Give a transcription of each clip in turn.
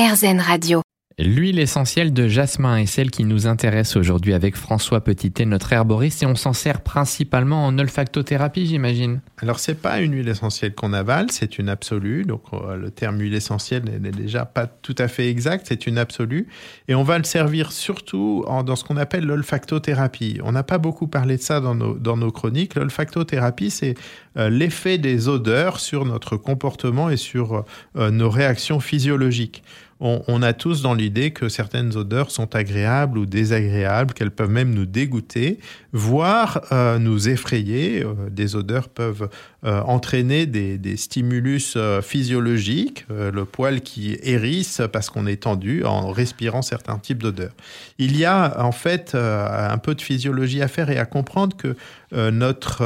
RZN Radio. L'huile essentielle de jasmin est celle qui nous intéresse aujourd'hui avec François Petitet, notre herboriste, et on s'en sert principalement en olfactothérapie, j'imagine. Alors, c'est pas une huile essentielle qu'on avale, c'est une absolue. Donc, euh, le terme huile essentielle n'est déjà pas tout à fait exact, c'est une absolue. Et on va le servir surtout dans ce qu'on appelle l'olfactothérapie. On n'a pas beaucoup parlé de ça dans nos, dans nos chroniques. L'olfactothérapie, c'est l'effet des odeurs sur notre comportement et sur euh, nos réactions physiologiques on, a tous dans l'idée que certaines odeurs sont agréables ou désagréables, qu'elles peuvent même nous dégoûter, voire euh, nous effrayer. Euh, des odeurs peuvent euh, entraîner des, stimulus physiologiques, le poil qui hérisse parce qu'on est tendu en respirant certains types d'odeurs. Il y a en fait un peu de physiologie à faire et à comprendre que notre,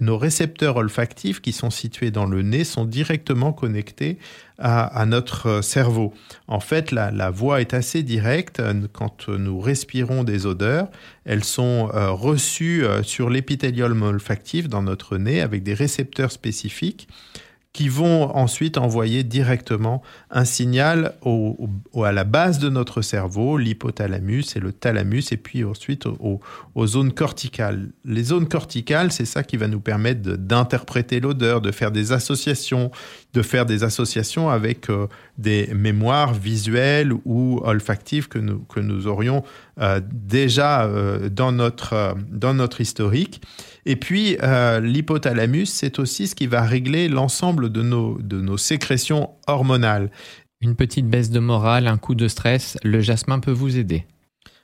nos récepteurs olfactifs qui sont situés dans le nez sont directement connectés à, notre cerveau. En fait, la, voix est assez directe. Quand nous respirons des odeurs, elles sont euh, reçues euh, sur l'épithélium olfactif dans notre nez avec des récepteurs spécifiques qui vont ensuite envoyer directement un signal à la base de notre cerveau, l'hypothalamus et le thalamus, et puis ensuite aux, zones corticales. Les zones corticales, c'est ça qui va nous permettre d'interpréter l'odeur, de faire des associations, de faire des associations avec euh, des mémoires visuelles ou olfactives que nous, que nous aurions euh, déjà euh, dans, notre, dans notre historique. Et puis, l'hypothalamus, c'est aussi ce qui va régler l'ensemble de nos, de nos sécrétions hormonales. Une petite baisse de morale, un coup de stress, le jasmin peut vous aider.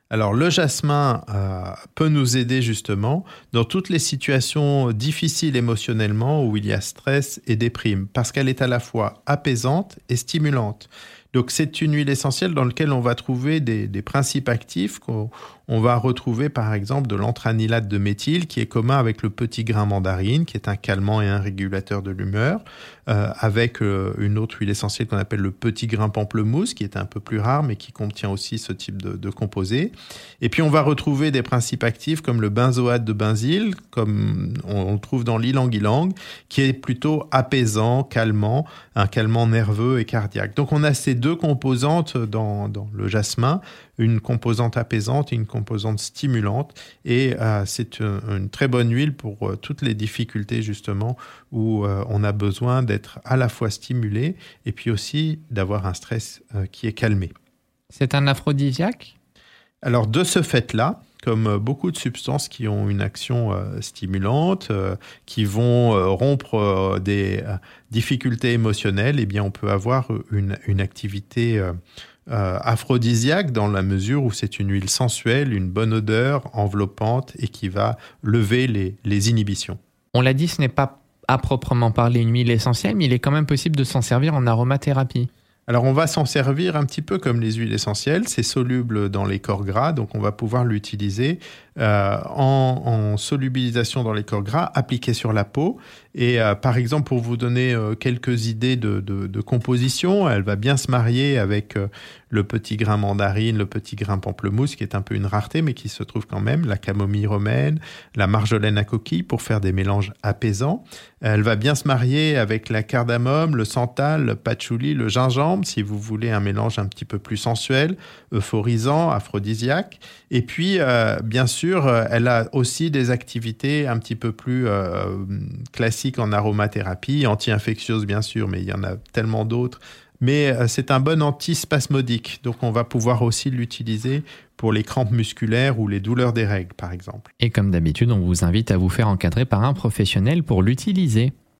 Alors le jasmin euh, peut nous aider justement dans toutes les situations difficiles émotionnellement où il y a stress et déprime, parce qu'elle est à la fois apaisante et stimulante. Donc c'est une huile essentielle dans laquelle on va trouver des, principes actifs qu'on va retrouver par exemple de l'antranilate de méthyle qui est commun avec le petit grain mandarine qui est un calmant et un régulateur de l'humeur, euh, avec euh, une autre huile essentielle qu'on appelle le petit grain pamplemousse qui est un peu plus rare mais qui contient aussi ce type de, composé. Et puis on va retrouver des principes actifs comme le benzoate de benzyle, comme on, le trouve dans l'ilang-ilang, qui est plutôt apaisant, calmant, un calmant nerveux et cardiaque. Donc on a ces deux composantes dans, le jasmin, une composante apaisante et une composante stimulante. Et euh, c'est une, très bonne huile pour euh, toutes les difficultés justement où euh, on a besoin d'être à la fois stimulé et puis aussi d'avoir un stress qui est calmé. C'est un aphrodisiaque? Alors de ce fait-là, comme beaucoup de substances qui ont une action stimulante, qui vont rompre des difficultés émotionnelles, eh bien, on peut avoir une, activité aphrodisiaque dans la mesure où c'est une huile sensuelle, une bonne odeur, enveloppante et qui va lever les inhibitions. On l'a dit, ce n'est pas à proprement parler une huile essentielle, mais il est quand même possible de s'en servir en aromathérapie. Alors on va s'en servir un petit peu comme les huiles essentielles, c'est soluble dans les corps gras, donc on va pouvoir l'utiliser euh, en, solubilisation dans les corps gras, appliqué sur la peau. Et euh, par exemple, pour vous donner euh, quelques idées de, de, composition, elle va bien se marier avec le petit grain mandarine, le petit grain pamplemousse, qui est un peu une rareté, mais qui se trouve quand même, la camomille romaine, la marjolaine à coquille, pour faire des mélanges apaisants. Elle va bien se marier avec la cardamome, le santal, le patchouli, le gingembre, si vous voulez un mélange un petit peu plus sensuel, euphorisant, aphrodisiaque. Et puis, bien sûr, euh, elle a aussi des activités un petit peu plus euh, classiques en aromathérapie, anti-infectieuses bien sûr, mais il y en a tellement d'autres. Mais euh, c'est un bon antispasmodique, donc on va pouvoir aussi l'utiliser pour les crampes musculaires ou les douleurs des règles, par exemple. Et comme d'habitude, on vous invite à vous faire encadrer par un professionnel pour l'utiliser.